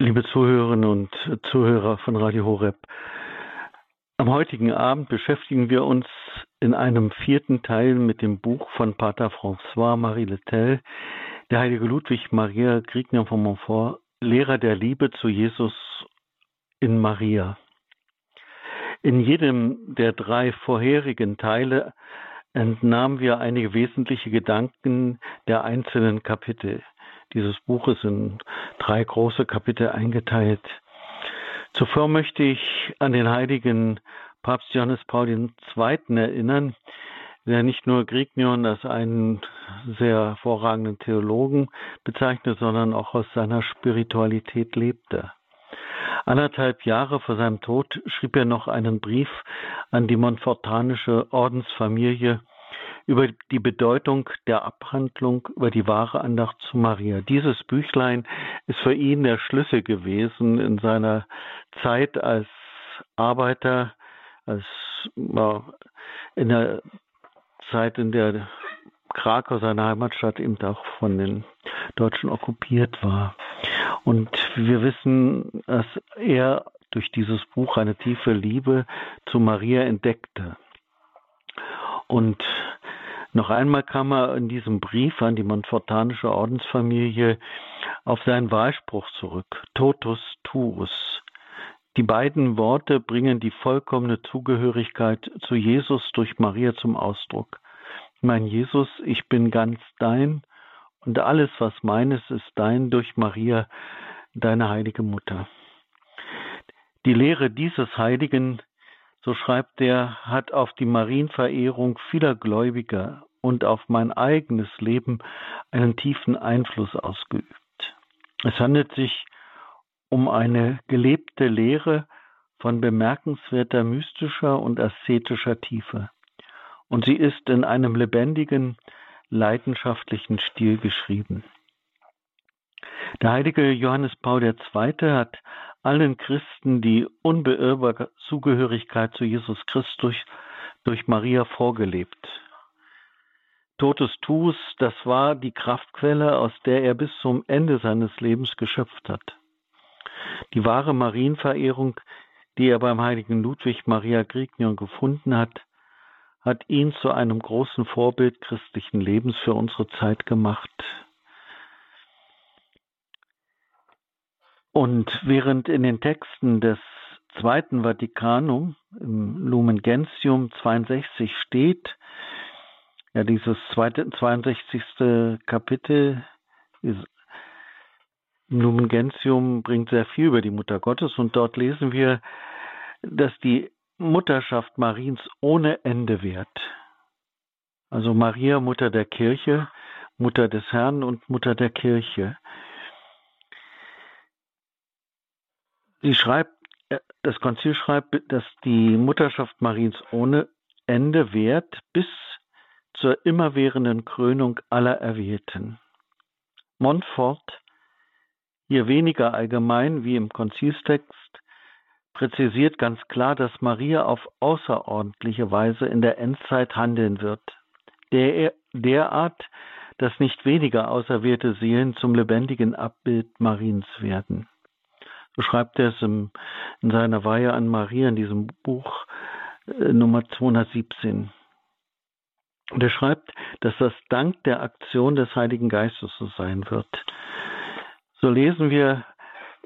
liebe Zuhörerinnen und Zuhörer von Radio Horeb. Am heutigen Abend beschäftigen wir uns in einem vierten Teil mit dem Buch von Pater François Marie Letel, der heilige Ludwig Maria Griegner von Montfort, Lehrer der Liebe zu Jesus in Maria. In jedem der drei vorherigen Teile entnahmen wir einige wesentliche Gedanken der einzelnen Kapitel dieses Buches in drei große Kapitel eingeteilt. Zuvor möchte ich an den heiligen Papst Johannes Paul II. erinnern, der nicht nur Grignion als einen sehr hervorragenden Theologen bezeichnet, sondern auch aus seiner Spiritualität lebte. Anderthalb Jahre vor seinem Tod schrieb er noch einen Brief an die Montfortanische Ordensfamilie über die Bedeutung der Abhandlung über die wahre Andacht zu Maria. Dieses Büchlein ist für ihn der Schlüssel gewesen in seiner Zeit als Arbeiter, als in der Zeit, in der Krakau, seine Heimatstadt, eben auch von den Deutschen okkupiert war. Und wir wissen, dass er durch dieses Buch eine tiefe Liebe zu Maria entdeckte. Und noch einmal kam er in diesem Brief an die Montfortanische Ordensfamilie auf seinen Wahlspruch zurück, totus tuus. Die beiden Worte bringen die vollkommene Zugehörigkeit zu Jesus durch Maria zum Ausdruck. Mein Jesus, ich bin ganz dein und alles, was meines, ist dein durch Maria, deine heilige Mutter. Die Lehre dieses Heiligen so schreibt er, hat auf die Marienverehrung vieler Gläubiger und auf mein eigenes Leben einen tiefen Einfluss ausgeübt. Es handelt sich um eine gelebte Lehre von bemerkenswerter mystischer und aszetischer Tiefe. Und sie ist in einem lebendigen, leidenschaftlichen Stil geschrieben. Der heilige Johannes Paul II. hat allen Christen die unbeirrbare Zugehörigkeit zu Jesus Christus durch Maria vorgelebt. Totes Tuus, das war die Kraftquelle, aus der er bis zum Ende seines Lebens geschöpft hat. Die wahre Marienverehrung, die er beim heiligen Ludwig Maria Grignion gefunden hat, hat ihn zu einem großen Vorbild christlichen Lebens für unsere Zeit gemacht. Und während in den Texten des Zweiten Vatikanum im Lumen Gentium 62 steht, ja, dieses zweite, 62. Kapitel im Lumen Gentium bringt sehr viel über die Mutter Gottes und dort lesen wir, dass die Mutterschaft Mariens ohne Ende währt. Also Maria, Mutter der Kirche, Mutter des Herrn und Mutter der Kirche. Sie schreibt, äh, das Konzil schreibt, dass die Mutterschaft Mariens ohne Ende währt bis zur immerwährenden Krönung aller Erwählten. Montfort, hier weniger allgemein wie im Konzilstext, präzisiert ganz klar, dass Maria auf außerordentliche Weise in der Endzeit handeln wird, der, derart, dass nicht weniger auserwählte Seelen zum lebendigen Abbild Mariens werden beschreibt er es im, in seiner Weihe an Maria in diesem Buch äh, Nummer 217. Und er schreibt, dass das dank der Aktion des Heiligen Geistes so sein wird. So lesen wir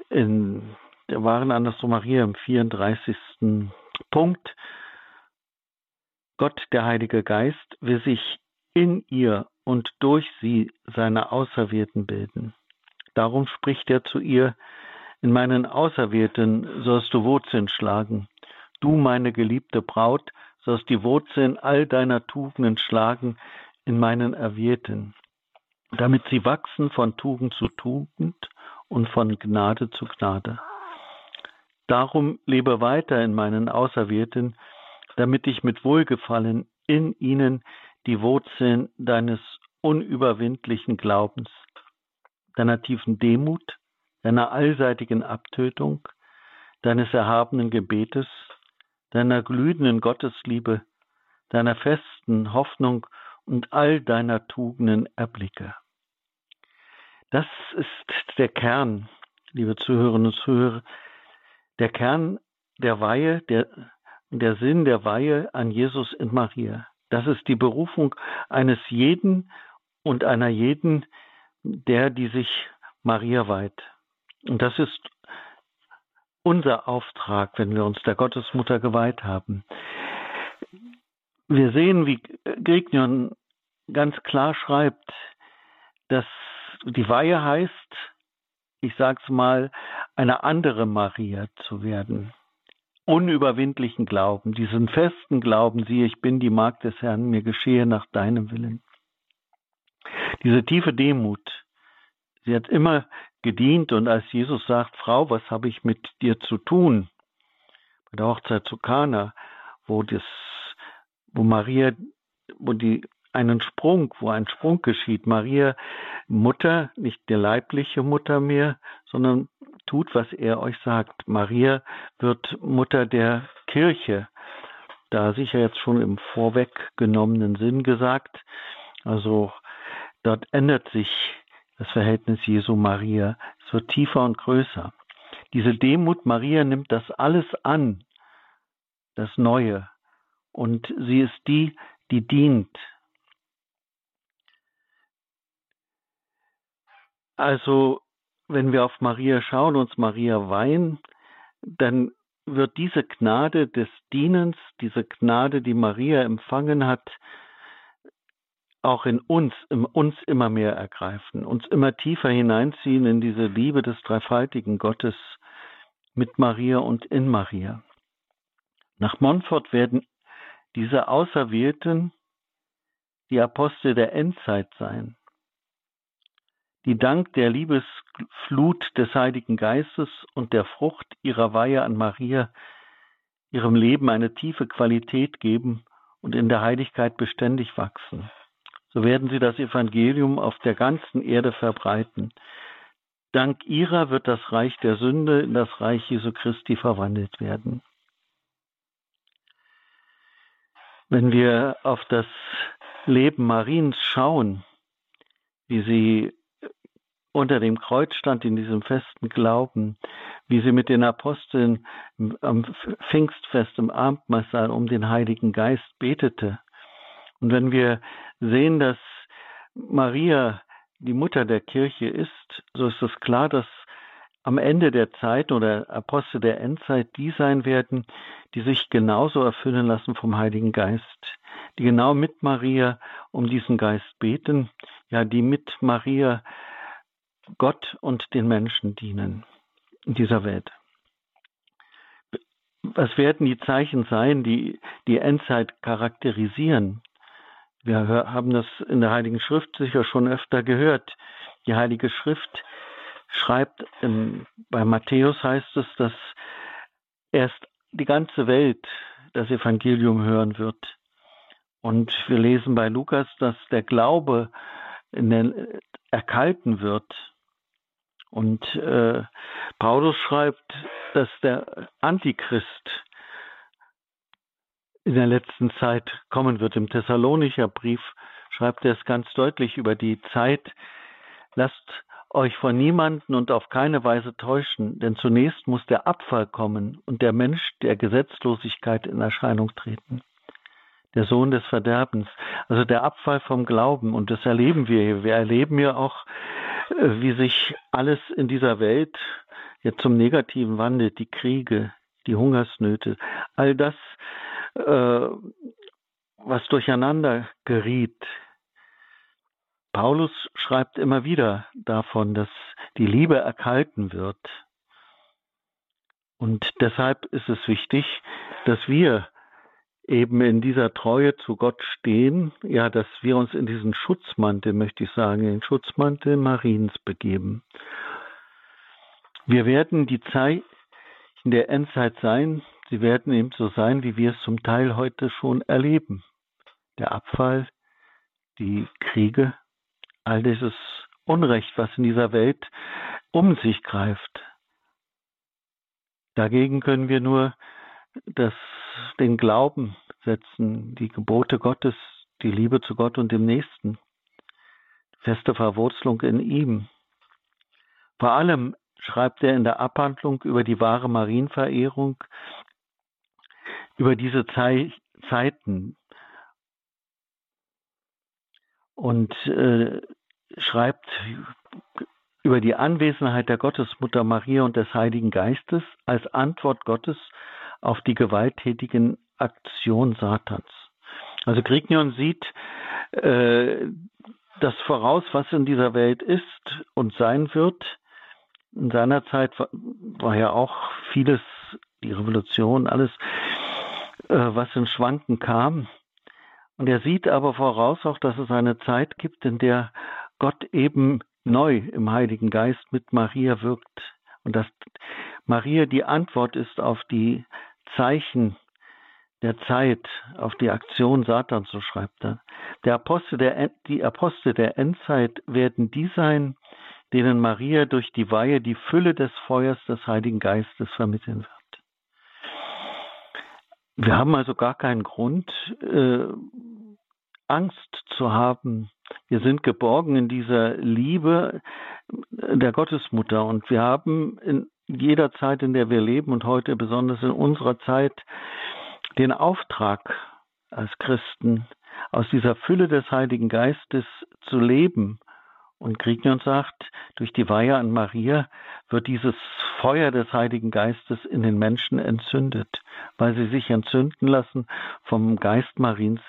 in der wahren Andersrum Maria im 34. Punkt. Gott, der Heilige Geist, will sich in ihr und durch sie seine Auserwählten bilden. Darum spricht er zu ihr, in meinen Auserwählten sollst du Wurzeln schlagen. Du, meine geliebte Braut, sollst die Wurzeln all deiner Tugenden schlagen in meinen Erwählten, damit sie wachsen von Tugend zu Tugend und von Gnade zu Gnade. Darum lebe weiter in meinen Auserwählten, damit ich mit Wohlgefallen in ihnen die Wurzeln deines unüberwindlichen Glaubens, deiner tiefen Demut, deiner allseitigen Abtötung, deines erhabenen Gebetes, deiner glühenden Gottesliebe, deiner festen Hoffnung und all deiner Tugenden erblicke. Das ist der Kern liebe Zuhörerinnen und Zuhörer, der Kern der Weihe, der, der Sinn der Weihe an Jesus in Maria. Das ist die Berufung eines jeden und einer jeden, der, die sich Maria weiht. Und das ist unser Auftrag, wenn wir uns der Gottesmutter geweiht haben. Wir sehen, wie Grignion ganz klar schreibt, dass die Weihe heißt, ich sage es mal, eine andere Maria zu werden. Unüberwindlichen Glauben, diesen festen Glauben, siehe, ich bin die Magd des Herrn, mir geschehe nach deinem Willen. Diese tiefe Demut, sie hat immer gedient und als Jesus sagt, Frau, was habe ich mit dir zu tun? Bei der Hochzeit zu Kana, wo das, wo Maria, wo die einen Sprung, wo ein Sprung geschieht. Maria, Mutter, nicht die leibliche Mutter mehr, sondern tut, was er euch sagt. Maria wird Mutter der Kirche. Da sicher jetzt schon im vorweggenommenen Sinn gesagt. Also dort ändert sich das Verhältnis Jesu Maria. Es wird tiefer und größer. Diese Demut Maria nimmt das alles an, das Neue. Und sie ist die, die dient, Also, wenn wir auf Maria schauen, uns Maria weihen, dann wird diese Gnade des Dienens, diese Gnade, die Maria empfangen hat, auch in uns, in uns immer mehr ergreifen, uns immer tiefer hineinziehen in diese Liebe des dreifaltigen Gottes mit Maria und in Maria. Nach Montfort werden diese Auserwählten die Apostel der Endzeit sein die dank der Liebesflut des Heiligen Geistes und der Frucht ihrer Weihe an Maria ihrem Leben eine tiefe Qualität geben und in der Heiligkeit beständig wachsen. So werden sie das Evangelium auf der ganzen Erde verbreiten. Dank ihrer wird das Reich der Sünde in das Reich Jesu Christi verwandelt werden. Wenn wir auf das Leben Mariens schauen, wie sie unter dem Kreuz stand in diesem festen Glauben, wie sie mit den Aposteln am Pfingstfest im Abendmahlsaal um den Heiligen Geist betete. Und wenn wir sehen, dass Maria die Mutter der Kirche ist, so ist es klar, dass am Ende der Zeit oder Apostel der Endzeit die sein werden, die sich genauso erfüllen lassen vom Heiligen Geist, die genau mit Maria um diesen Geist beten, ja, die mit Maria Gott und den Menschen dienen in dieser Welt. Was werden die Zeichen sein, die die Endzeit charakterisieren? Wir haben das in der Heiligen Schrift sicher schon öfter gehört. Die Heilige Schrift schreibt, in, bei Matthäus heißt es, dass erst die ganze Welt das Evangelium hören wird. Und wir lesen bei Lukas, dass der Glaube den, erkalten wird und äh, Paulus schreibt, dass der Antichrist in der letzten Zeit kommen wird. Im Thessalonicher Brief schreibt er es ganz deutlich über die Zeit. Lasst euch von niemanden und auf keine Weise täuschen, denn zunächst muss der Abfall kommen und der Mensch der Gesetzlosigkeit in Erscheinung treten. Der Sohn des Verderbens, also der Abfall vom Glauben. Und das erleben wir hier. Wir erleben ja auch äh, wie sich alles in dieser Welt jetzt zum Negativen wandelt, die Kriege, die Hungersnöte, all das, was durcheinander geriet. Paulus schreibt immer wieder davon, dass die Liebe erkalten wird. Und deshalb ist es wichtig, dass wir eben in dieser Treue zu Gott stehen, ja, dass wir uns in diesen Schutzmantel, möchte ich sagen, in den Schutzmantel Mariens begeben. Wir werden die Zeichen der Endzeit sein, sie werden eben so sein, wie wir es zum Teil heute schon erleben. Der Abfall, die Kriege, all dieses Unrecht, was in dieser Welt um sich greift. Dagegen können wir nur das, den Glauben setzen, die Gebote Gottes, die Liebe zu Gott und dem Nächsten, feste Verwurzelung in ihm. Vor allem schreibt er in der Abhandlung über die wahre Marienverehrung, über diese Zei Zeiten und äh, schreibt über die Anwesenheit der Gottesmutter Maria und des Heiligen Geistes als Antwort Gottes auf die gewalttätigen Aktionen Satans. Also Grignion sieht äh, das voraus, was in dieser Welt ist und sein wird. In seiner Zeit war, war ja auch vieles, die Revolution, alles, was in Schwanken kam. Und er sieht aber voraus auch, dass es eine Zeit gibt, in der Gott eben neu im Heiligen Geist mit Maria wirkt. Und dass Maria die Antwort ist auf die Zeichen der Zeit, auf die Aktion Satans, so schreibt er. Der Apostel der, die Apostel der Endzeit werden die sein, denen Maria durch die Weihe die Fülle des Feuers des Heiligen Geistes vermitteln wird. Wir haben also gar keinen Grund, äh, Angst zu haben. Wir sind geborgen in dieser Liebe der Gottesmutter und wir haben in jeder Zeit, in der wir leben und heute besonders in unserer Zeit den Auftrag als Christen aus dieser Fülle des Heiligen Geistes zu leben. Und Grignon sagt, durch die Weihe an Maria wird dieses Feuer des Heiligen Geistes in den Menschen entzündet, weil sie sich entzünden lassen vom Geist Mariens,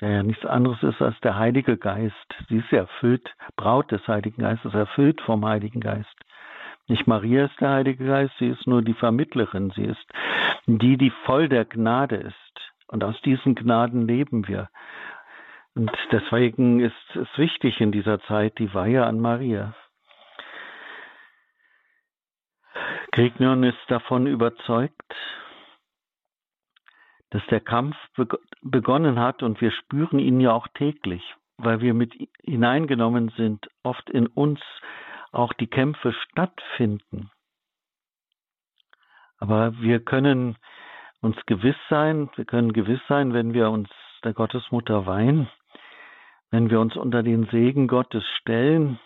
der ja nichts anderes ist als der Heilige Geist. Sie ist erfüllt, Braut des Heiligen Geistes, erfüllt vom Heiligen Geist. Nicht Maria ist der Heilige Geist, sie ist nur die Vermittlerin, sie ist die, die voll der Gnade ist. Und aus diesen Gnaden leben wir. Und deswegen ist es wichtig in dieser Zeit die Weihe an Maria. Grignon ist davon überzeugt, dass der Kampf begonnen hat und wir spüren ihn ja auch täglich, weil wir mit hineingenommen sind, oft in uns auch die Kämpfe stattfinden. Aber wir können uns gewiss sein, wir können gewiss sein, wenn wir uns der Gottesmutter weihen, wenn wir uns unter den Segen Gottes stellen,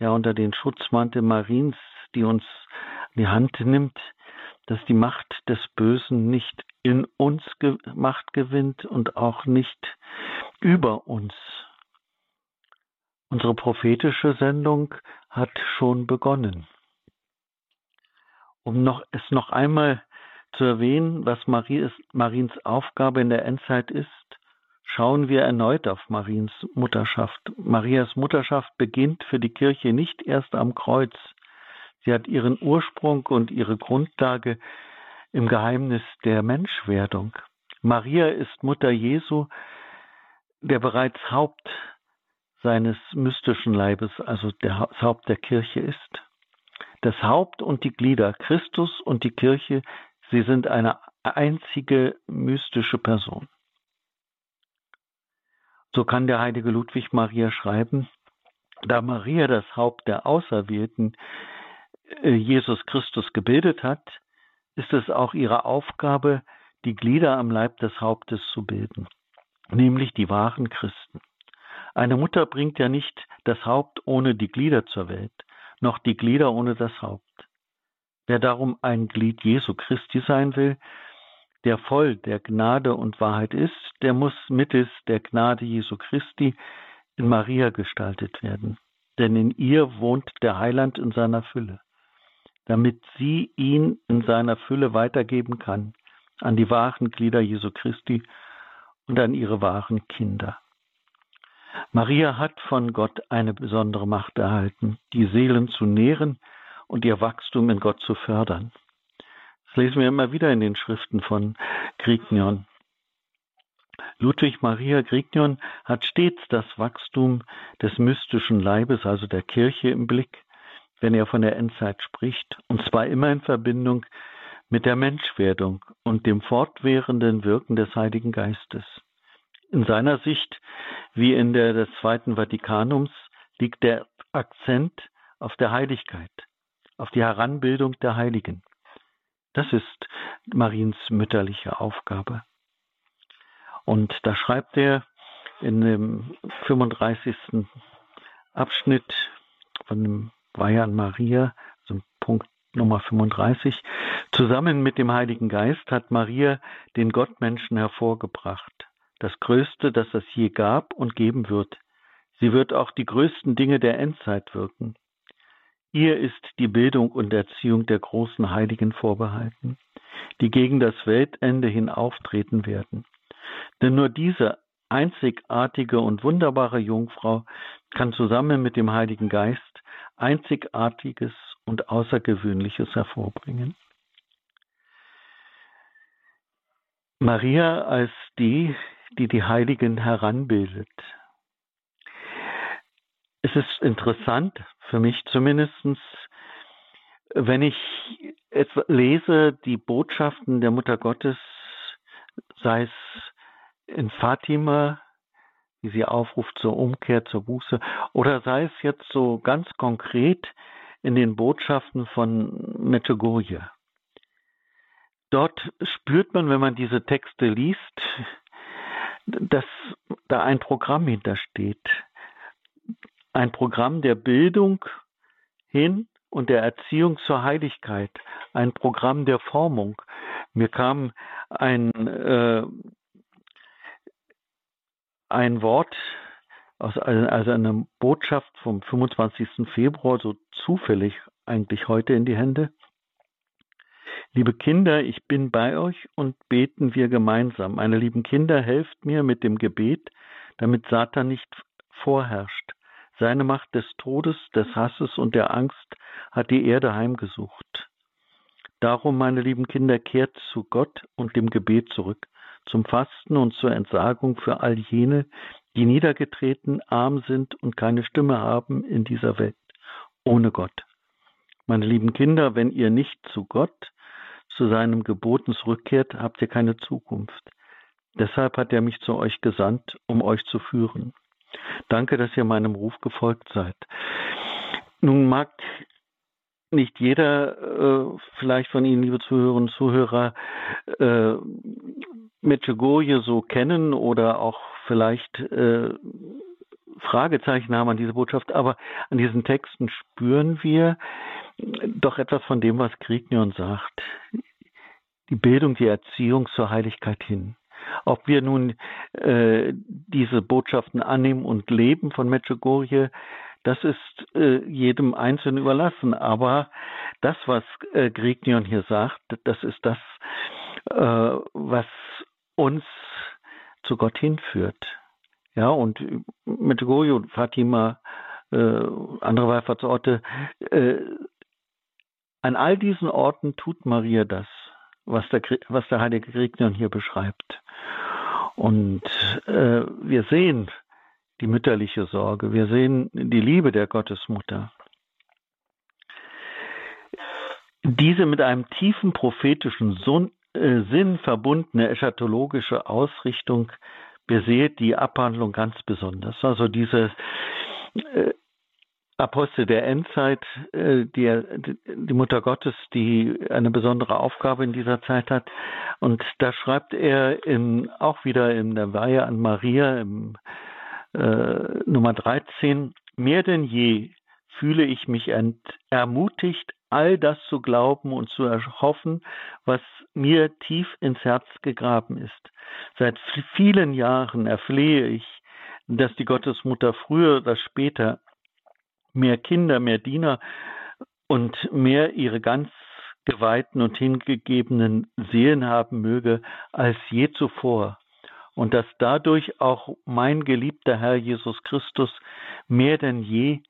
ja unter den Schutzmantel Mariens, die uns die Hand nimmt, dass die Macht des Bösen nicht in uns Macht gewinnt und auch nicht über uns. Unsere prophetische Sendung hat schon begonnen. Um noch, es noch einmal zu erwähnen, was Marie Mariens Aufgabe in der Endzeit ist, schauen wir erneut auf Mariens Mutterschaft. Marias Mutterschaft beginnt für die Kirche nicht erst am Kreuz. Sie hat ihren Ursprung und ihre Grundlage im Geheimnis der Menschwerdung. Maria ist Mutter Jesu, der bereits Haupt seines mystischen Leibes, also das Haupt der Kirche ist. Das Haupt und die Glieder, Christus und die Kirche, sie sind eine einzige mystische Person. So kann der heilige Ludwig Maria schreiben, da Maria das Haupt der Auserwählten äh, Jesus Christus gebildet hat, ist es auch ihre Aufgabe, die Glieder am Leib des Hauptes zu bilden, nämlich die wahren Christen. Eine Mutter bringt ja nicht das Haupt ohne die Glieder zur Welt, noch die Glieder ohne das Haupt. Wer darum ein Glied Jesu Christi sein will, der voll der Gnade und Wahrheit ist, der muss mittels der Gnade Jesu Christi in Maria gestaltet werden. Denn in ihr wohnt der Heiland in seiner Fülle, damit sie ihn in seiner Fülle weitergeben kann an die wahren Glieder Jesu Christi und an ihre wahren Kinder. Maria hat von Gott eine besondere Macht erhalten, die Seelen zu nähren und ihr Wachstum in Gott zu fördern. Das lesen wir immer wieder in den Schriften von Grignion. Ludwig Maria Grignion hat stets das Wachstum des mystischen Leibes, also der Kirche, im Blick, wenn er von der Endzeit spricht, und zwar immer in Verbindung mit der Menschwerdung und dem fortwährenden Wirken des Heiligen Geistes. In seiner Sicht, wie in der des Zweiten Vatikanums, liegt der Akzent auf der Heiligkeit, auf die Heranbildung der Heiligen. Das ist Mariens mütterliche Aufgabe. Und da schreibt er in dem 35. Abschnitt von dem Weihe an Maria, also Punkt Nummer 35. Zusammen mit dem Heiligen Geist hat Maria den Gottmenschen hervorgebracht. Das Größte, das es je gab und geben wird. Sie wird auch die größten Dinge der Endzeit wirken. Ihr ist die Bildung und Erziehung der großen Heiligen vorbehalten, die gegen das Weltende hin auftreten werden. Denn nur diese einzigartige und wunderbare Jungfrau kann zusammen mit dem Heiligen Geist Einzigartiges und Außergewöhnliches hervorbringen. Maria als die, die die Heiligen heranbildet. Es ist interessant, für mich zumindest, wenn ich lese die Botschaften der Mutter Gottes, sei es in Fatima, wie sie aufruft zur Umkehr, zur Buße, oder sei es jetzt so ganz konkret in den Botschaften von Medjugorje. Dort spürt man, wenn man diese Texte liest, dass da ein Programm hintersteht. Ein Programm der Bildung hin und der Erziehung zur Heiligkeit. Ein Programm der Formung. Mir kam ein, äh, ein Wort aus also einer Botschaft vom 25. Februar so zufällig eigentlich heute in die Hände. Liebe Kinder, ich bin bei euch und beten wir gemeinsam. Meine lieben Kinder, helft mir mit dem Gebet, damit Satan nicht vorherrscht. Seine Macht des Todes, des Hasses und der Angst hat die Erde heimgesucht. Darum, meine lieben Kinder, kehrt zu Gott und dem Gebet zurück, zum Fasten und zur Entsagung für all jene, die niedergetreten, arm sind und keine Stimme haben in dieser Welt, ohne Gott. Meine lieben Kinder, wenn ihr nicht zu Gott, zu seinem Geboten zurückkehrt, habt ihr keine Zukunft. Deshalb hat er mich zu euch gesandt, um euch zu führen. Danke, dass ihr meinem Ruf gefolgt seid. Nun mag nicht jeder, äh, vielleicht von Ihnen, liebe Zuhörerinnen und Zuhörer, äh, so kennen oder auch vielleicht äh, Fragezeichen haben an diese Botschaft, aber an diesen Texten spüren wir doch etwas von dem, was Grignion sagt. Die Bildung, die Erziehung zur Heiligkeit hin. Ob wir nun äh, diese Botschaften annehmen und leben von Medjugorje, das ist äh, jedem Einzelnen überlassen. Aber das, was äh, Grignion hier sagt, das ist das, äh, was uns zu Gott hinführt. Ja, und mit Goyo, Fatima, äh, andere Wallfahrtsorte, äh, an all diesen Orten tut Maria das, was der, was der heilige Gregnion hier beschreibt. Und äh, wir sehen die mütterliche Sorge, wir sehen die Liebe der Gottesmutter. Diese mit einem tiefen prophetischen äh, Sinn verbundene eschatologische Ausrichtung beseelt die Abhandlung ganz besonders. Also diese äh, Apostel der Endzeit, äh, die, die Mutter Gottes, die eine besondere Aufgabe in dieser Zeit hat. Und da schreibt er in, auch wieder in der Weihe an Maria im äh, Nummer 13, mehr denn je fühle ich mich ermutigt, all das zu glauben und zu erhoffen, was mir tief ins Herz gegraben ist. Seit vielen Jahren erflehe ich, dass die Gottesmutter früher oder später mehr Kinder, mehr Diener und mehr ihre ganz geweihten und hingegebenen Seelen haben möge als je zuvor und dass dadurch auch mein geliebter Herr Jesus Christus mehr denn je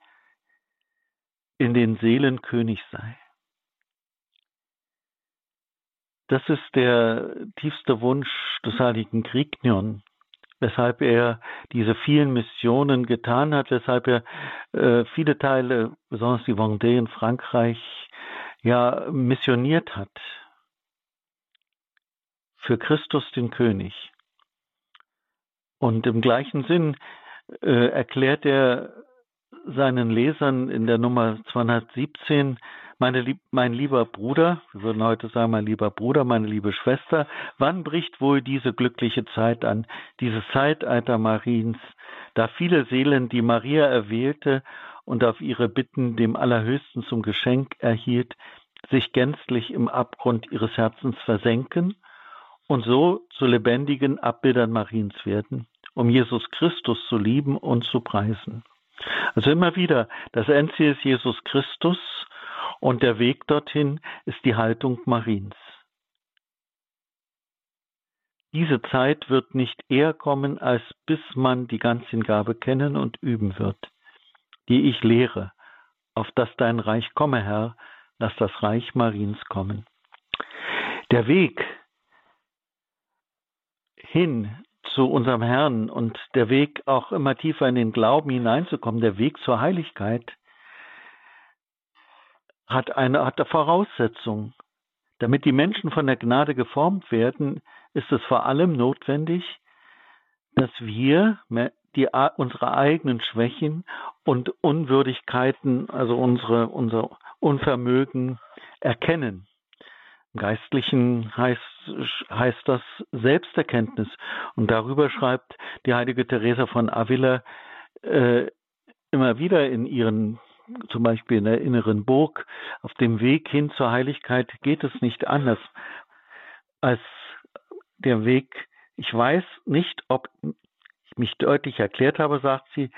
in den Seelen König sei. Das ist der tiefste Wunsch des heiligen Grignion, weshalb er diese vielen Missionen getan hat, weshalb er äh, viele Teile, besonders die Vendée in Frankreich, ja missioniert hat. Für Christus den König. Und im gleichen Sinn äh, erklärt er seinen Lesern in der Nummer 217, meine lieb, mein lieber Bruder, wir würden heute sagen, mein lieber Bruder, meine liebe Schwester, wann bricht wohl diese glückliche Zeit an, dieses Zeitalter Mariens, da viele Seelen, die Maria erwählte und auf ihre Bitten dem Allerhöchsten zum Geschenk erhielt, sich gänzlich im Abgrund ihres Herzens versenken und so zu lebendigen Abbildern Mariens werden, um Jesus Christus zu lieben und zu preisen. Also immer wieder, das Endziel ist Jesus Christus und der Weg dorthin ist die Haltung Mariens. Diese Zeit wird nicht eher kommen, als bis man die Ganzhingabe kennen und üben wird, die ich lehre, auf dass dein Reich komme, Herr, lass das Reich Mariens kommen. Der Weg hin zu unserem Herrn und der Weg auch immer tiefer in den Glauben hineinzukommen, der Weg zur Heiligkeit, hat eine, hat eine Voraussetzung. Damit die Menschen von der Gnade geformt werden, ist es vor allem notwendig, dass wir die, unsere eigenen Schwächen und Unwürdigkeiten, also unsere, unser Unvermögen erkennen. Im Geistlichen heißt, heißt das Selbsterkenntnis. Und darüber schreibt die heilige Teresa von Avila äh, immer wieder in ihren, zum Beispiel in der inneren Burg, auf dem Weg hin zur Heiligkeit geht es nicht anders als der Weg. Ich weiß nicht, ob ich mich deutlich erklärt habe, sagt sie,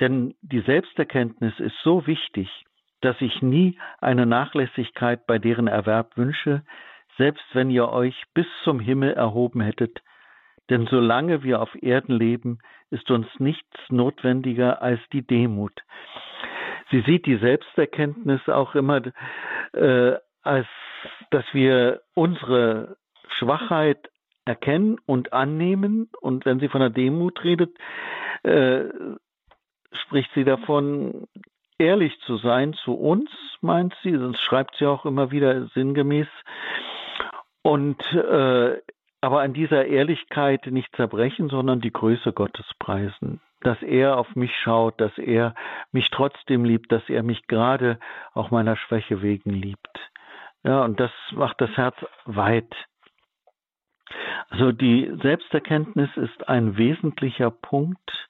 denn die Selbsterkenntnis ist so wichtig, dass ich nie eine Nachlässigkeit bei deren Erwerb wünsche, selbst wenn ihr euch bis zum Himmel erhoben hättet, denn solange wir auf Erden leben, ist uns nichts notwendiger als die Demut. Sie sieht die Selbsterkenntnis auch immer äh, als, dass wir unsere Schwachheit erkennen und annehmen. Und wenn sie von der Demut redet, äh, spricht sie davon, ehrlich zu sein zu uns, meint sie, sonst schreibt sie auch immer wieder sinngemäß. Und äh, aber an dieser Ehrlichkeit nicht zerbrechen, sondern die Größe Gottes preisen. Dass er auf mich schaut, dass er mich trotzdem liebt, dass er mich gerade auch meiner Schwäche wegen liebt. Ja, und das macht das Herz weit. Also die Selbsterkenntnis ist ein wesentlicher Punkt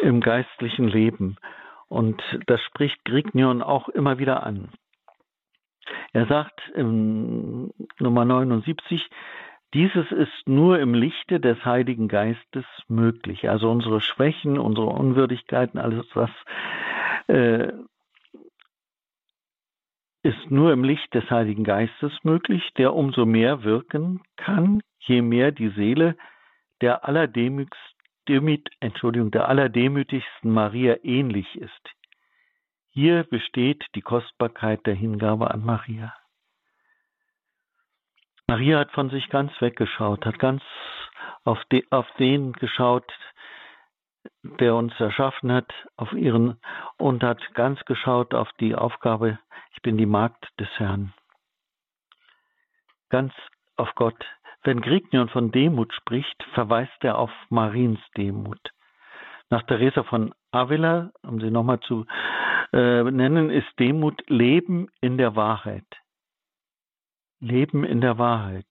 im geistlichen Leben. Und das spricht Grignion auch immer wieder an. Er sagt im Nummer 79, dieses ist nur im Lichte des Heiligen Geistes möglich. Also unsere Schwächen, unsere Unwürdigkeiten, alles was äh, ist nur im Licht des Heiligen Geistes möglich, der umso mehr wirken kann, je mehr die Seele der allerdemütigsten der allerdemütigsten Maria ähnlich ist. Hier besteht die Kostbarkeit der Hingabe an Maria. Maria hat von sich ganz weggeschaut, hat ganz auf, de, auf den geschaut, der uns erschaffen hat, auf ihren und hat ganz geschaut auf die Aufgabe, ich bin die Magd des Herrn. Ganz auf Gott, wenn Grignion von Demut spricht, verweist er auf Mariens Demut. Nach Teresa von Avila, um sie nochmal zu äh, nennen, ist Demut Leben in der Wahrheit. Leben in der Wahrheit.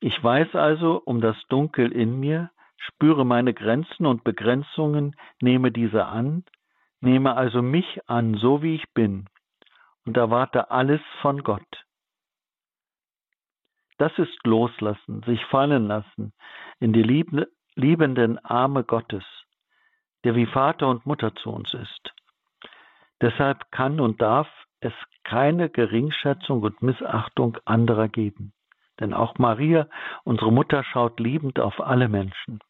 Ich weiß also um das Dunkel in mir, spüre meine Grenzen und Begrenzungen, nehme diese an, nehme also mich an, so wie ich bin, und erwarte alles von Gott. Das ist Loslassen, sich fallen lassen in die liebenden Arme Gottes, der wie Vater und Mutter zu uns ist. Deshalb kann und darf es keine Geringschätzung und Missachtung anderer geben. Denn auch Maria, unsere Mutter, schaut liebend auf alle Menschen.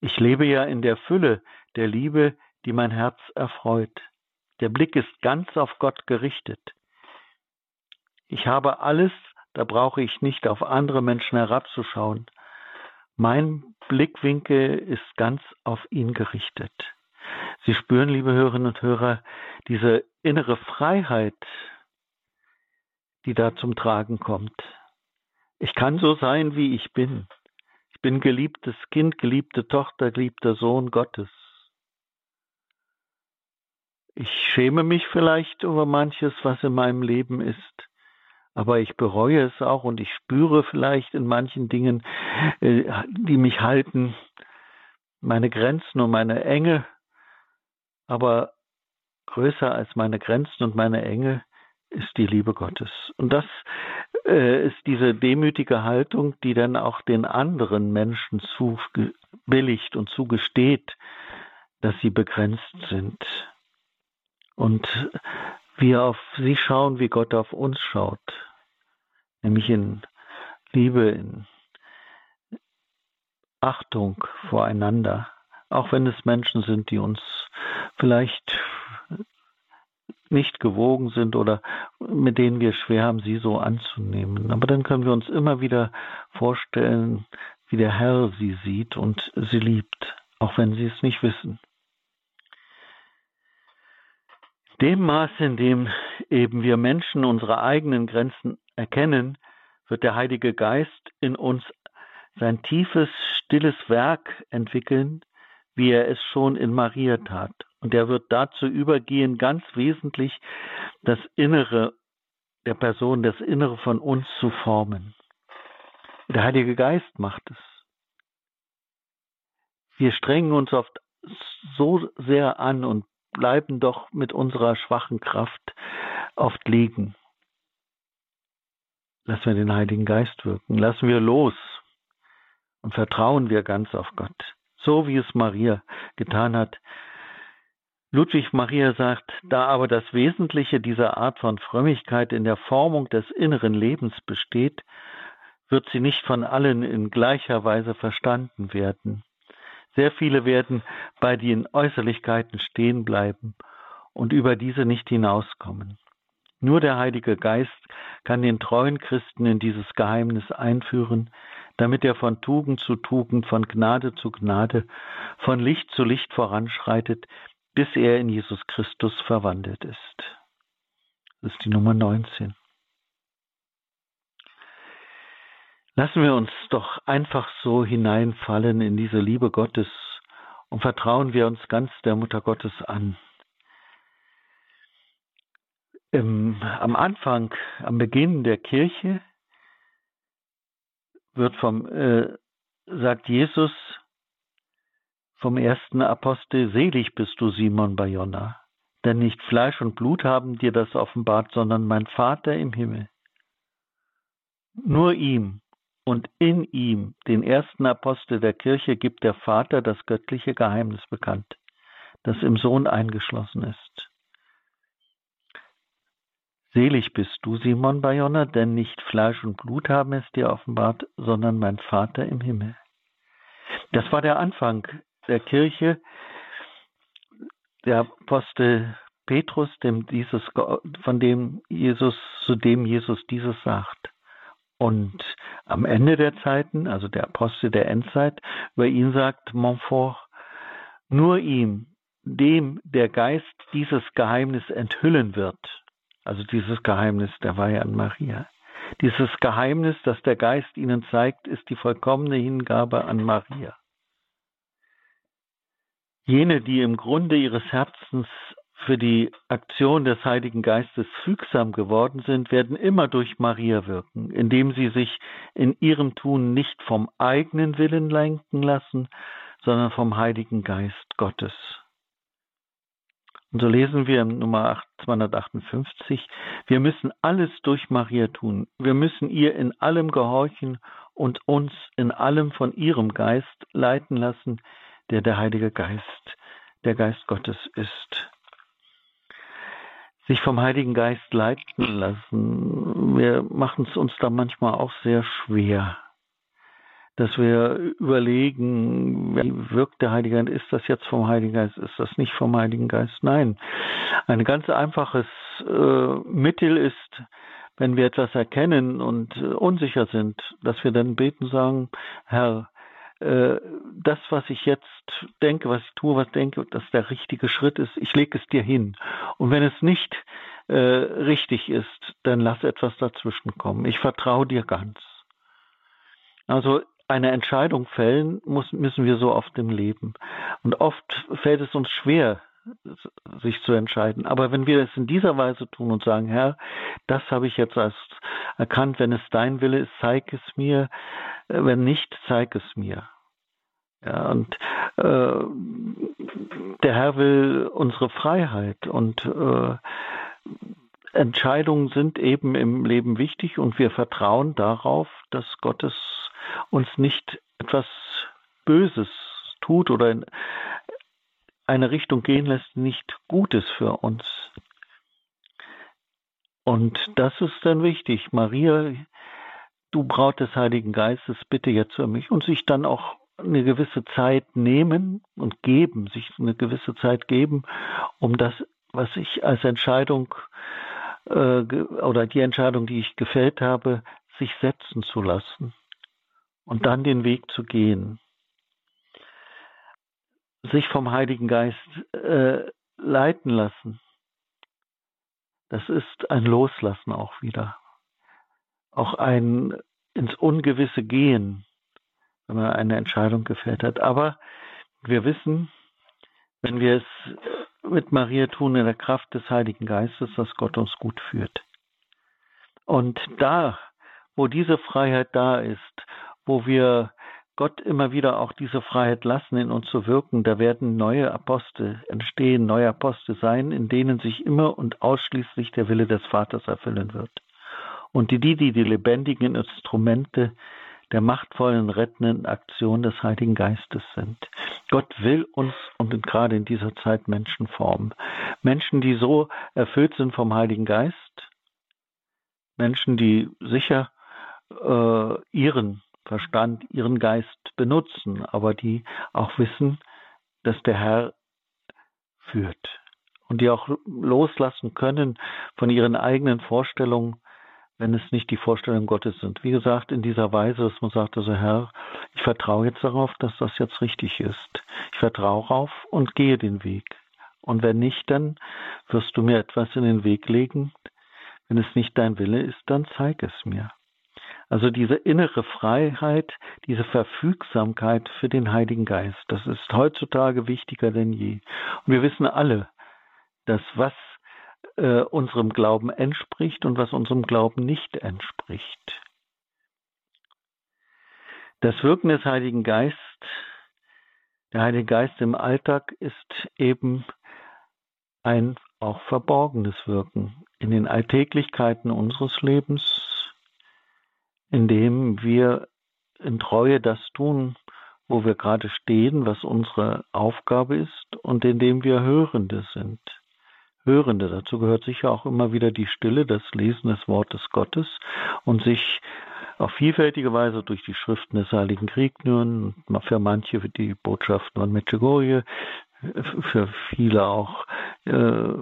Ich lebe ja in der Fülle der Liebe, die mein Herz erfreut. Der Blick ist ganz auf Gott gerichtet. Ich habe alles da brauche ich nicht auf andere Menschen herabzuschauen. Mein Blickwinkel ist ganz auf ihn gerichtet. Sie spüren, liebe Hörerinnen und Hörer, diese innere Freiheit, die da zum Tragen kommt. Ich kann so sein, wie ich bin. Ich bin geliebtes Kind, geliebte Tochter, geliebter Sohn Gottes. Ich schäme mich vielleicht über manches, was in meinem Leben ist aber ich bereue es auch und ich spüre vielleicht in manchen Dingen, äh, die mich halten, meine Grenzen und meine Enge. Aber größer als meine Grenzen und meine Enge ist die Liebe Gottes. Und das äh, ist diese demütige Haltung, die dann auch den anderen Menschen zubilligt und zugesteht, dass sie begrenzt sind. Und wir auf sie schauen, wie Gott auf uns schaut, nämlich in Liebe, in Achtung voreinander, auch wenn es Menschen sind, die uns vielleicht nicht gewogen sind oder mit denen wir schwer haben, sie so anzunehmen. Aber dann können wir uns immer wieder vorstellen, wie der Herr sie sieht und sie liebt, auch wenn sie es nicht wissen. Dem Maß, in dem eben wir Menschen unsere eigenen Grenzen erkennen, wird der Heilige Geist in uns sein tiefes, stilles Werk entwickeln, wie er es schon in Maria tat. Und er wird dazu übergehen, ganz wesentlich das Innere der Person, das Innere von uns zu formen. Der Heilige Geist macht es. Wir strengen uns oft so sehr an und bleiben doch mit unserer schwachen Kraft oft liegen. Lassen wir den Heiligen Geist wirken, lassen wir los und vertrauen wir ganz auf Gott, so wie es Maria getan hat. Ludwig Maria sagt, da aber das Wesentliche dieser Art von Frömmigkeit in der Formung des inneren Lebens besteht, wird sie nicht von allen in gleicher Weise verstanden werden. Sehr viele werden bei den Äußerlichkeiten stehen bleiben und über diese nicht hinauskommen. Nur der Heilige Geist kann den treuen Christen in dieses Geheimnis einführen, damit er von Tugend zu Tugend, von Gnade zu Gnade, von Licht zu Licht voranschreitet, bis er in Jesus Christus verwandelt ist. Das ist die Nummer 19. Lassen wir uns doch einfach so hineinfallen in diese Liebe Gottes und vertrauen wir uns ganz der Mutter Gottes an. Im, am Anfang, am Beginn der Kirche wird vom, äh, sagt Jesus, vom ersten Apostel, selig bist du, Simon Bayonna, denn nicht Fleisch und Blut haben dir das offenbart, sondern mein Vater im Himmel. Nur ihm und in ihm, den ersten Apostel der Kirche, gibt der Vater das göttliche Geheimnis bekannt, das im Sohn eingeschlossen ist. Selig bist du, Simon Bayonna, denn nicht Fleisch und Blut haben es dir offenbart, sondern mein Vater im Himmel. Das war der Anfang der Kirche, der Apostel Petrus, dem dieses, von dem Jesus, zu dem Jesus dieses sagt. Und am Ende der Zeiten, also der Apostel der Endzeit, über ihn sagt Montfort, nur ihm, dem der Geist dieses Geheimnis enthüllen wird, also dieses Geheimnis der Weihe an Maria. Dieses Geheimnis, das der Geist ihnen zeigt, ist die vollkommene Hingabe an Maria. Jene, die im Grunde ihres Herzens für die Aktion des Heiligen Geistes fügsam geworden sind, werden immer durch Maria wirken, indem sie sich in ihrem Tun nicht vom eigenen Willen lenken lassen, sondern vom Heiligen Geist Gottes. Und so lesen wir im Nummer 258, wir müssen alles durch Maria tun. Wir müssen ihr in allem gehorchen und uns in allem von ihrem Geist leiten lassen, der der Heilige Geist, der Geist Gottes ist. Sich vom Heiligen Geist leiten lassen, wir machen es uns da manchmal auch sehr schwer, dass wir überlegen, wie wirkt der Heilige Geist, ist das jetzt vom Heiligen Geist, ist das nicht vom Heiligen Geist? Nein, ein ganz einfaches äh, Mittel ist, wenn wir etwas erkennen und äh, unsicher sind, dass wir dann beten sagen, Herr, äh, das, was ich jetzt denke, was ich tue, was ich denke, dass der richtige Schritt ist, ich lege es dir hin. Und wenn es nicht äh, richtig ist, dann lass etwas dazwischen kommen. Ich vertraue dir ganz. Also eine Entscheidung fällen muss, müssen wir so oft im Leben. Und oft fällt es uns schwer, sich zu entscheiden. Aber wenn wir es in dieser Weise tun und sagen, Herr, das habe ich jetzt als erkannt, wenn es dein Wille ist, zeig es mir, wenn nicht, zeig es mir. Ja, und äh, der Herr will unsere Freiheit und äh, Entscheidungen sind eben im Leben wichtig und wir vertrauen darauf, dass Gottes uns nicht etwas Böses tut oder in eine Richtung gehen lässt, nicht Gutes für uns. Und das ist dann wichtig. Maria, du Braut des Heiligen Geistes, bitte jetzt für mich und sich dann auch eine gewisse Zeit nehmen und geben, sich eine gewisse Zeit geben, um das, was ich als Entscheidung äh, oder die Entscheidung, die ich gefällt habe, sich setzen zu lassen und dann den Weg zu gehen. Sich vom Heiligen Geist äh, leiten lassen. Das ist ein Loslassen auch wieder. Auch ein ins Ungewisse gehen wenn man eine Entscheidung gefällt hat. Aber wir wissen, wenn wir es mit Maria tun, in der Kraft des Heiligen Geistes, dass Gott uns gut führt. Und da, wo diese Freiheit da ist, wo wir Gott immer wieder auch diese Freiheit lassen, in uns zu wirken, da werden neue Apostel entstehen, neue Apostel sein, in denen sich immer und ausschließlich der Wille des Vaters erfüllen wird. Und die, die die lebendigen Instrumente der machtvollen rettenden Aktion des Heiligen Geistes sind. Gott will uns und gerade in dieser Zeit Menschen formen. Menschen, die so erfüllt sind vom Heiligen Geist, Menschen, die sicher äh, ihren Verstand, ihren Geist benutzen, aber die auch wissen, dass der Herr führt und die auch loslassen können von ihren eigenen Vorstellungen wenn es nicht die Vorstellung Gottes sind. Wie gesagt, in dieser Weise, dass man sagt, also Herr, ich vertraue jetzt darauf, dass das jetzt richtig ist. Ich vertraue darauf und gehe den Weg. Und wenn nicht, dann wirst du mir etwas in den Weg legen. Wenn es nicht dein Wille ist, dann zeig es mir. Also diese innere Freiheit, diese Verfügsamkeit für den Heiligen Geist, das ist heutzutage wichtiger denn je. Und wir wissen alle, dass was äh, unserem Glauben entspricht und was unserem Glauben nicht entspricht. Das Wirken des Heiligen Geist, der Heilige Geist im Alltag ist eben ein auch verborgenes Wirken in den Alltäglichkeiten unseres Lebens, indem wir in Treue das tun, wo wir gerade stehen, was unsere Aufgabe ist und indem wir Hörende sind. Hörende. Dazu gehört sicher auch immer wieder die Stille, das Lesen des Wortes Gottes und sich auf vielfältige Weise durch die Schriften des Heiligen Kriegnuren, für manche die Botschaften von Medjugorje, für viele auch äh,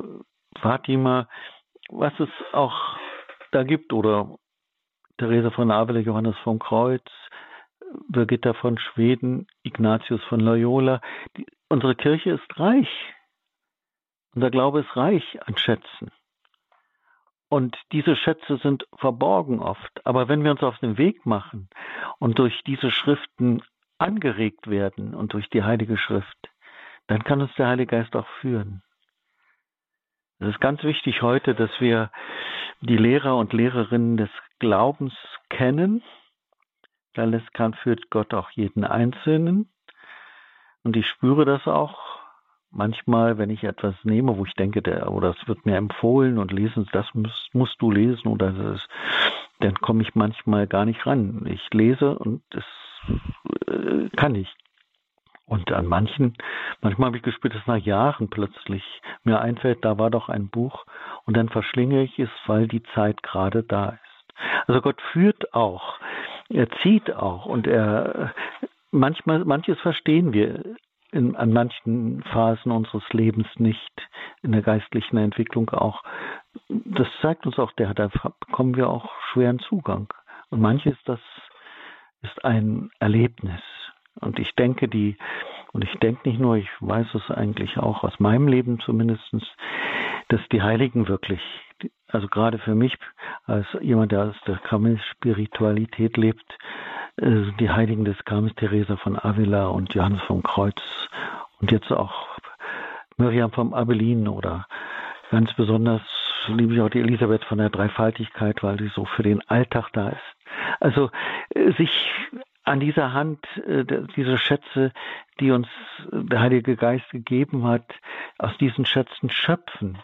Fatima, was es auch da gibt, oder Theresa von Avila, Johannes vom Kreuz, Birgitta von Schweden, Ignatius von Loyola. Die, unsere Kirche ist reich unser Glaube ist reich an Schätzen. Und diese Schätze sind verborgen oft. Aber wenn wir uns auf den Weg machen und durch diese Schriften angeregt werden und durch die Heilige Schrift, dann kann uns der Heilige Geist auch führen. Es ist ganz wichtig heute, dass wir die Lehrer und Lehrerinnen des Glaubens kennen. Kann führt Gott auch jeden Einzelnen. Und ich spüre das auch manchmal, wenn ich etwas nehme, wo ich denke, der, oder es wird mir empfohlen und lesen, das musst, musst du lesen oder das, dann komme ich manchmal gar nicht ran. Ich lese und das äh, kann ich. Und an manchen, manchmal habe ich gespürt, dass nach Jahren plötzlich mir einfällt, da war doch ein Buch und dann verschlinge ich es, weil die Zeit gerade da ist. Also Gott führt auch, er zieht auch und er manchmal, manches verstehen wir in, an manchen Phasen unseres Lebens nicht, in der geistlichen Entwicklung auch. Das zeigt uns auch, der, da bekommen wir auch schweren Zugang. Und manches, das ist ein Erlebnis. Und ich denke, die, und ich denke nicht nur, ich weiß es eigentlich auch aus meinem Leben zumindestens, dass die Heiligen wirklich, also gerade für mich als jemand, der aus der Spiritualität lebt, äh, die Heiligen des Karmels, Theresa von Avila und Johannes vom Kreuz und jetzt auch Miriam vom Abelin oder ganz besonders liebe ich auch die Elisabeth von der Dreifaltigkeit, weil sie so für den Alltag da ist. Also äh, sich an dieser Hand äh, diese Schätze, die uns der Heilige Geist gegeben hat, aus diesen Schätzen schöpfen.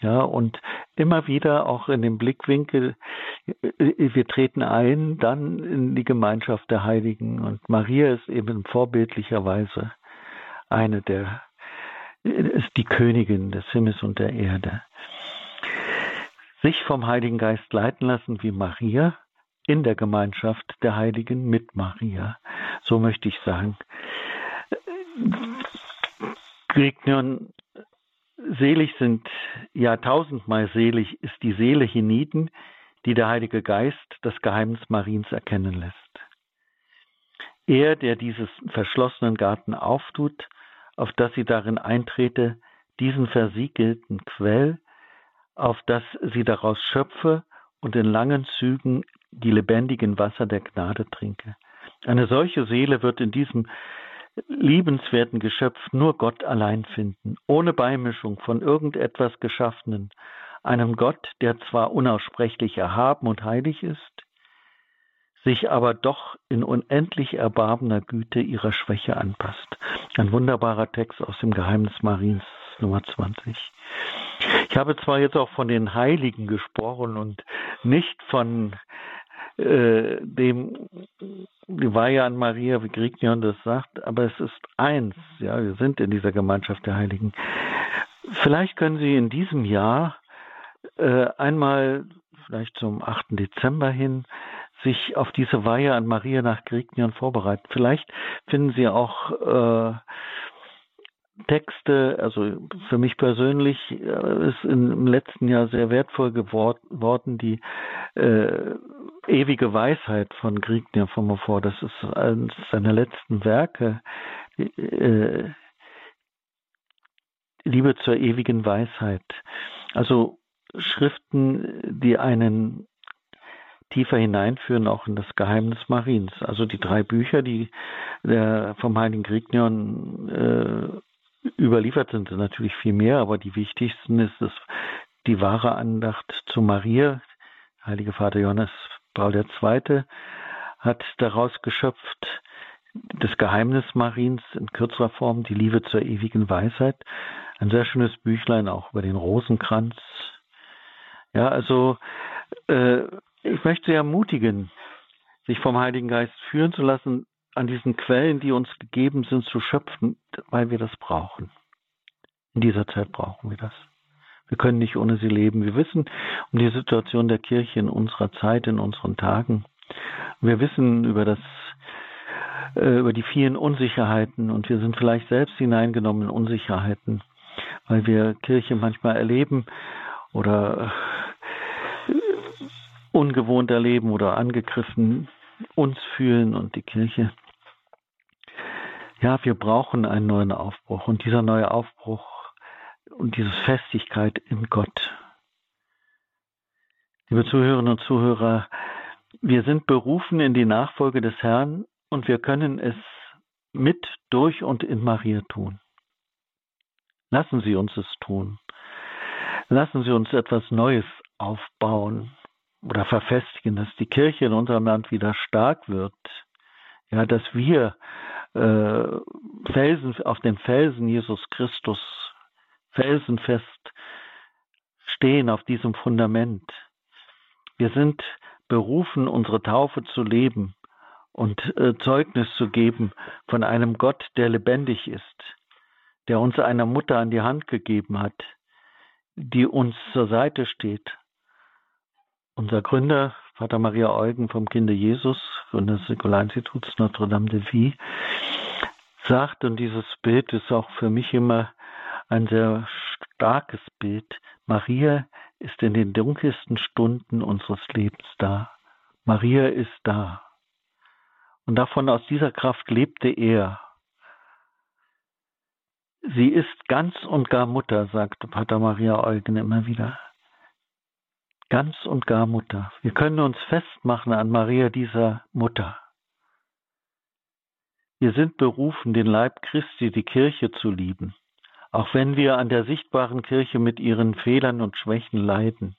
Ja, und immer wieder auch in dem Blickwinkel, äh, wir treten ein, dann in die Gemeinschaft der Heiligen. Und Maria ist eben vorbildlicherweise eine der, ist die Königin des Himmels und der Erde. Sich vom Heiligen Geist leiten lassen wie Maria, in der Gemeinschaft der Heiligen mit Maria. So möchte ich sagen. Grignion, selig sind, ja tausendmal selig ist die Seele hienieden, die der Heilige Geist das Geheimnis Mariens erkennen lässt. Er, der dieses verschlossenen Garten auftut, auf dass sie darin eintrete, diesen versiegelten Quell, auf dass sie daraus schöpfe und in langen Zügen die lebendigen Wasser der Gnade trinke. Eine solche Seele wird in diesem liebenswerten Geschöpf nur Gott allein finden, ohne Beimischung von irgendetwas Geschaffenen, einem Gott, der zwar unaussprechlich erhaben und heilig ist, sich aber doch in unendlich erbarmener Güte ihrer Schwäche anpasst. Ein wunderbarer Text aus dem Geheimnis Mariens Nummer 20. Ich habe zwar jetzt auch von den Heiligen gesprochen und nicht von äh, dem die Weihe an Maria, wie Grignion das sagt, aber es ist eins, ja, wir sind in dieser Gemeinschaft der Heiligen. Vielleicht können Sie in diesem Jahr äh, einmal, vielleicht zum 8. Dezember hin, sich auf diese Weihe an Maria nach Grignion vorbereiten. Vielleicht finden Sie auch äh, Texte, also für mich persönlich äh, ist im letzten Jahr sehr wertvoll geworden, die äh, ewige Weisheit von Griegner von Montfort. Das ist eines seiner letzten Werke. Äh, Liebe zur ewigen Weisheit. Also Schriften, die einen tiefer hineinführen, auch in das Geheimnis Mariens. Also die drei Bücher, die der vom Heiligen Grignion äh, Überliefert sind natürlich viel mehr, aber die wichtigsten ist es, die wahre Andacht zu Maria. Heilige Vater Johannes Paul II. hat daraus geschöpft das Geheimnis Mariens in kürzerer Form, die Liebe zur ewigen Weisheit. Ein sehr schönes Büchlein auch über den Rosenkranz. Ja, also äh, ich möchte Sie ermutigen, sich vom Heiligen Geist führen zu lassen, an diesen Quellen, die uns gegeben sind, zu schöpfen, weil wir das brauchen. In dieser Zeit brauchen wir das. Wir können nicht ohne sie leben. Wir wissen um die Situation der Kirche in unserer Zeit, in unseren Tagen. Wir wissen über das, äh, über die vielen Unsicherheiten und wir sind vielleicht selbst hineingenommen in Unsicherheiten, weil wir Kirche manchmal erleben oder äh, ungewohnt erleben oder angegriffen uns fühlen und die Kirche ja, wir brauchen einen neuen Aufbruch und dieser neue Aufbruch und diese Festigkeit in Gott. Liebe Zuhörerinnen und Zuhörer, wir sind berufen in die Nachfolge des Herrn und wir können es mit, durch und in Maria tun. Lassen Sie uns es tun. Lassen Sie uns etwas Neues aufbauen oder verfestigen, dass die Kirche in unserem Land wieder stark wird. Ja, dass wir äh, Felsen, auf den Felsen Jesus Christus felsenfest stehen, auf diesem Fundament. Wir sind berufen, unsere Taufe zu leben und äh, Zeugnis zu geben von einem Gott, der lebendig ist, der uns einer Mutter an die Hand gegeben hat, die uns zur Seite steht. Unser Gründer, Vater Maria Eugen vom Kinde Jesus, Gründer des Säkularinstituts Notre Dame de Vie, sagt, und dieses Bild ist auch für mich immer ein sehr starkes Bild, Maria ist in den dunkelsten Stunden unseres Lebens da. Maria ist da. Und davon aus dieser Kraft lebte er. Sie ist ganz und gar Mutter, sagte Pater Maria Eugen immer wieder. Ganz und gar Mutter. Wir können uns festmachen an Maria, dieser Mutter. Wir sind berufen, den Leib Christi, die Kirche zu lieben, auch wenn wir an der sichtbaren Kirche mit ihren Fehlern und Schwächen leiden.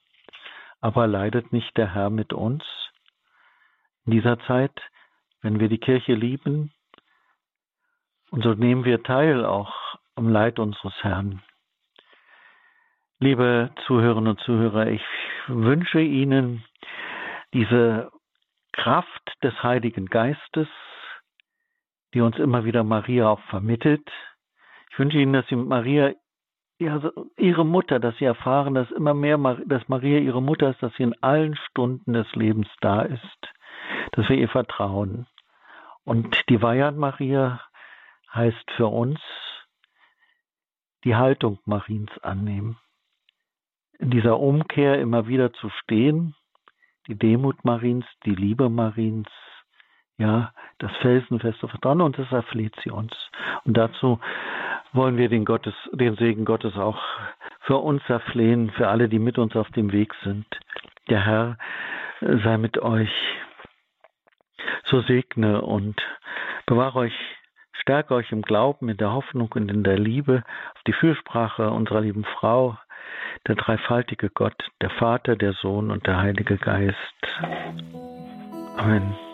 Aber leidet nicht der Herr mit uns? In dieser Zeit wenn wir die Kirche lieben. Und so nehmen wir teil auch am Leid unseres Herrn. Liebe Zuhörerinnen und Zuhörer, ich wünsche Ihnen diese Kraft des Heiligen Geistes, die uns immer wieder Maria auch vermittelt. Ich wünsche Ihnen, dass Sie Maria, Ihre Mutter, dass Sie erfahren, dass immer mehr, dass Maria Ihre Mutter ist, dass sie in allen Stunden des Lebens da ist, dass wir ihr vertrauen. Und die Weihern Maria heißt für uns die Haltung Mariens annehmen. In dieser Umkehr immer wieder zu stehen, die Demut Mariens, die Liebe Mariens, ja, das felsenfeste Vertrauen und das erfleht sie uns. Und dazu wollen wir den Gottes, den Segen Gottes auch für uns erflehen, für alle, die mit uns auf dem Weg sind. Der Herr sei mit euch. So segne und bewahre euch, stärke euch im Glauben, in der Hoffnung und in der Liebe auf die Fürsprache unserer lieben Frau, der dreifaltige Gott, der Vater, der Sohn und der Heilige Geist. Amen.